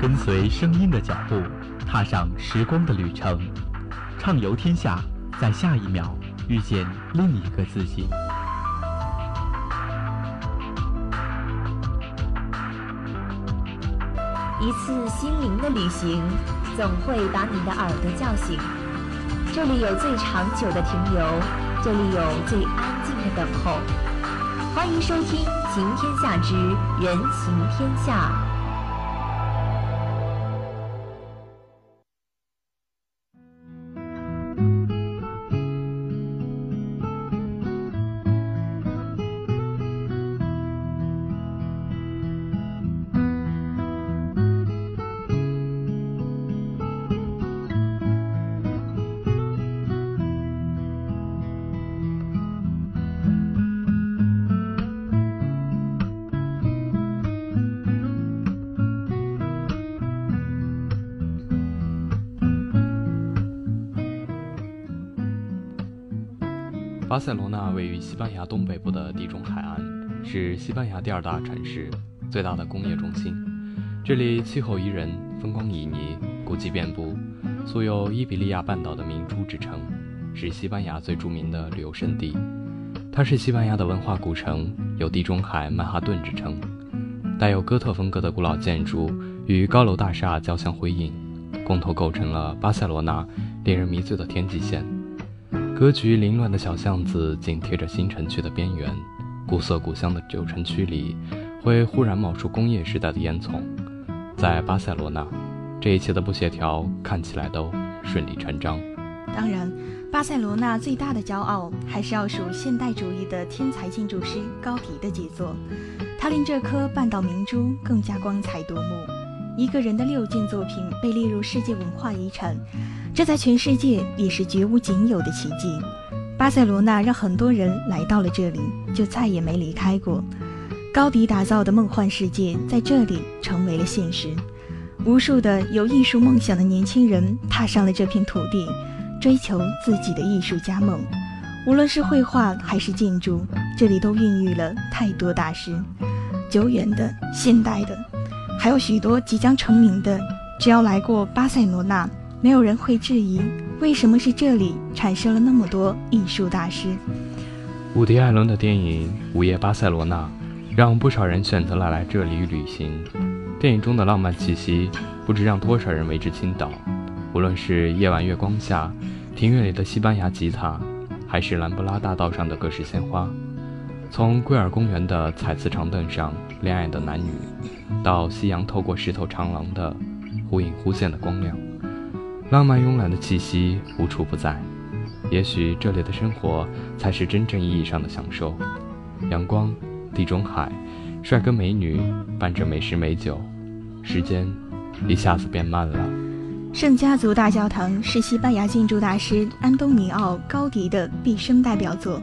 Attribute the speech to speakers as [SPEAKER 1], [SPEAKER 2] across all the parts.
[SPEAKER 1] 跟随声音的脚步，踏上时光的旅程，畅游天下，在下一秒遇见另一个自己。
[SPEAKER 2] 一次心灵的旅行，总会把你的耳朵叫醒。这里有最长久的停留，这里有最安静的等候。欢迎收听《行天下之人行天下》。
[SPEAKER 3] 巴塞罗那位于西班牙东北部的地中海岸，是西班牙第二大城市，最大的工业中心。这里气候宜人，风光旖旎，古迹遍布，素有“伊比利亚半岛的明珠”之称，是西班牙最著名的旅游胜地。它是西班牙的文化古城，有“地中海曼哈顿”之称。带有哥特风格的古老建筑与高楼大厦交相辉映，共同构成了巴塞罗那令人迷醉的天际线。格局凌乱的小巷子紧贴着新城区的边缘，古色古香的旧城区里会忽然冒出工业时代的烟囱。在巴塞罗那，这一切的不协调看起来都顺理成章。
[SPEAKER 4] 当然，巴塞罗那最大的骄傲还是要数现代主义的天才建筑师高迪的杰作，他令这颗半岛明珠更加光彩夺目。一个人的六件作品被列入世界文化遗产。这在全世界也是绝无仅有的奇迹。巴塞罗那让很多人来到了这里，就再也没离开过。高迪打造的梦幻世界在这里成为了现实。无数的有艺术梦想的年轻人踏上了这片土地，追求自己的艺术家梦。无论是绘画还是建筑，这里都孕育了太多大师，久远的、现代的，还有许多即将成名的。只要来过巴塞罗那。没有人会质疑，为什么是这里产生了那么多艺术大师。
[SPEAKER 3] 伍迪·艾伦的电影《午夜巴塞罗那》让不少人选择了来这里旅行。电影中的浪漫气息，不知让多少人为之倾倒。无论是夜晚月光下，庭院里的西班牙吉他，还是兰布拉大道上的各式鲜花，从贵尔公园的彩瓷长凳上恋爱的男女，到夕阳透过石头长廊的忽隐忽现的光亮。浪漫慵懒的气息无处不在，也许这里的生活才是真正意义上的享受。阳光、地中海、帅哥美女伴着美食美酒，时间一下子变慢了。
[SPEAKER 4] 圣家族大教堂是西班牙建筑大师安东尼奥·高迪的毕生代表作，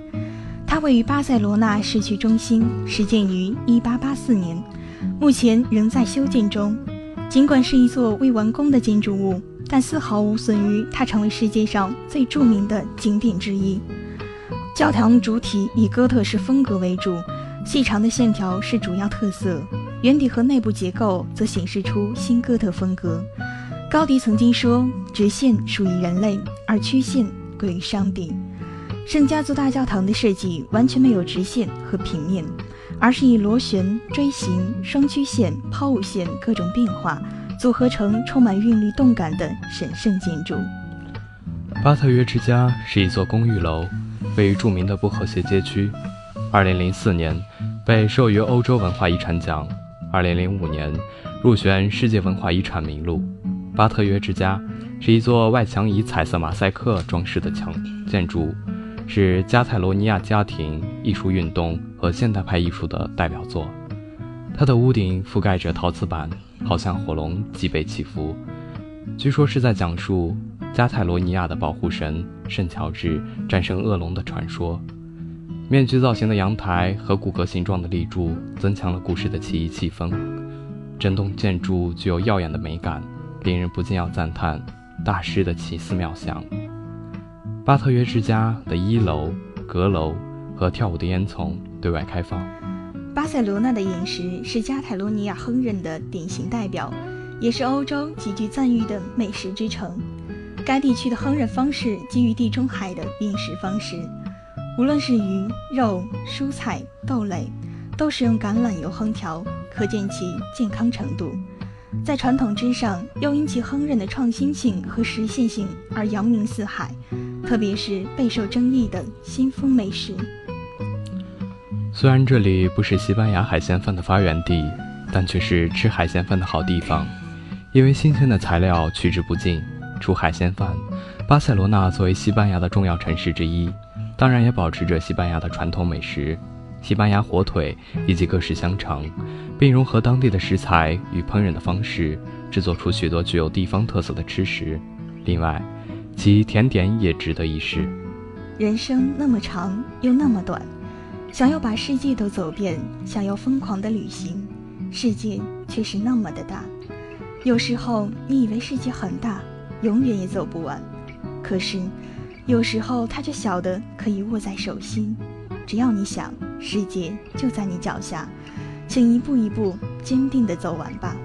[SPEAKER 4] 它位于巴塞罗那市区中心，始建于1884年，目前仍在修建中。尽管是一座未完工的建筑物。但丝毫无损于它成为世界上最著名的景点之一。教堂主体以哥特式风格为主，细长的线条是主要特色，圆底和内部结构则显示出新哥特风格。高迪曾经说：“直线属于人类，而曲线归于上帝。”圣家族大教堂的设计完全没有直线和平面，而是以螺旋、锥形、双曲线、抛物线各种变化。组合成充满韵律动感的神圣建筑。
[SPEAKER 3] 巴特约之家是一座公寓楼，位于著名的不和谐街区。2004年被授予欧洲文化遗产奖，2005年入选世界文化遗产名录。巴特约之家是一座外墙以彩色马赛克装饰的墙建筑，是加泰罗尼亚家庭艺术运动和现代派艺术的代表作。它的屋顶覆盖着陶瓷板。好像火龙脊背起伏，据说是在讲述加泰罗尼亚的保护神圣乔治战胜恶龙的传说。面具造型的阳台和骨骼形状的立柱增强了故事的奇异气氛。整栋建筑具有耀眼的美感，令人不禁要赞叹大师的奇思妙想。巴特约之家的一楼阁楼和跳舞的烟囱对外开放。
[SPEAKER 4] 巴塞罗那的饮食是加泰罗尼亚烹饪的典型代表，也是欧洲极具赞誉的美食之城。该地区的烹饪方式基于地中海的饮食方式，无论是鱼、肉、蔬菜、豆类，都使用橄榄油烹调，可见其健康程度。在传统之上，又因其烹饪的创新性和实现性而扬名四海，特别是备受争议的新风美食。
[SPEAKER 3] 虽然这里不是西班牙海鲜饭的发源地，但却是吃海鲜饭的好地方，因为新鲜的材料取之不尽。除海鲜饭，巴塞罗那作为西班牙的重要城市之一，当然也保持着西班牙的传统美食——西班牙火腿以及各式香肠，并融合当地的食材与烹饪的方式，制作出许多具有地方特色的吃食。另外，其甜点也值得一试。
[SPEAKER 4] 人生那么长又那么短，想要把世界都走遍，想要疯狂的旅行，世界却是那么的大。有时候你以为世界很大。永远也走不完，可是，有时候它却小的可以握在手心。只要你想，世界就在你脚下，请一步一步坚定的走完吧。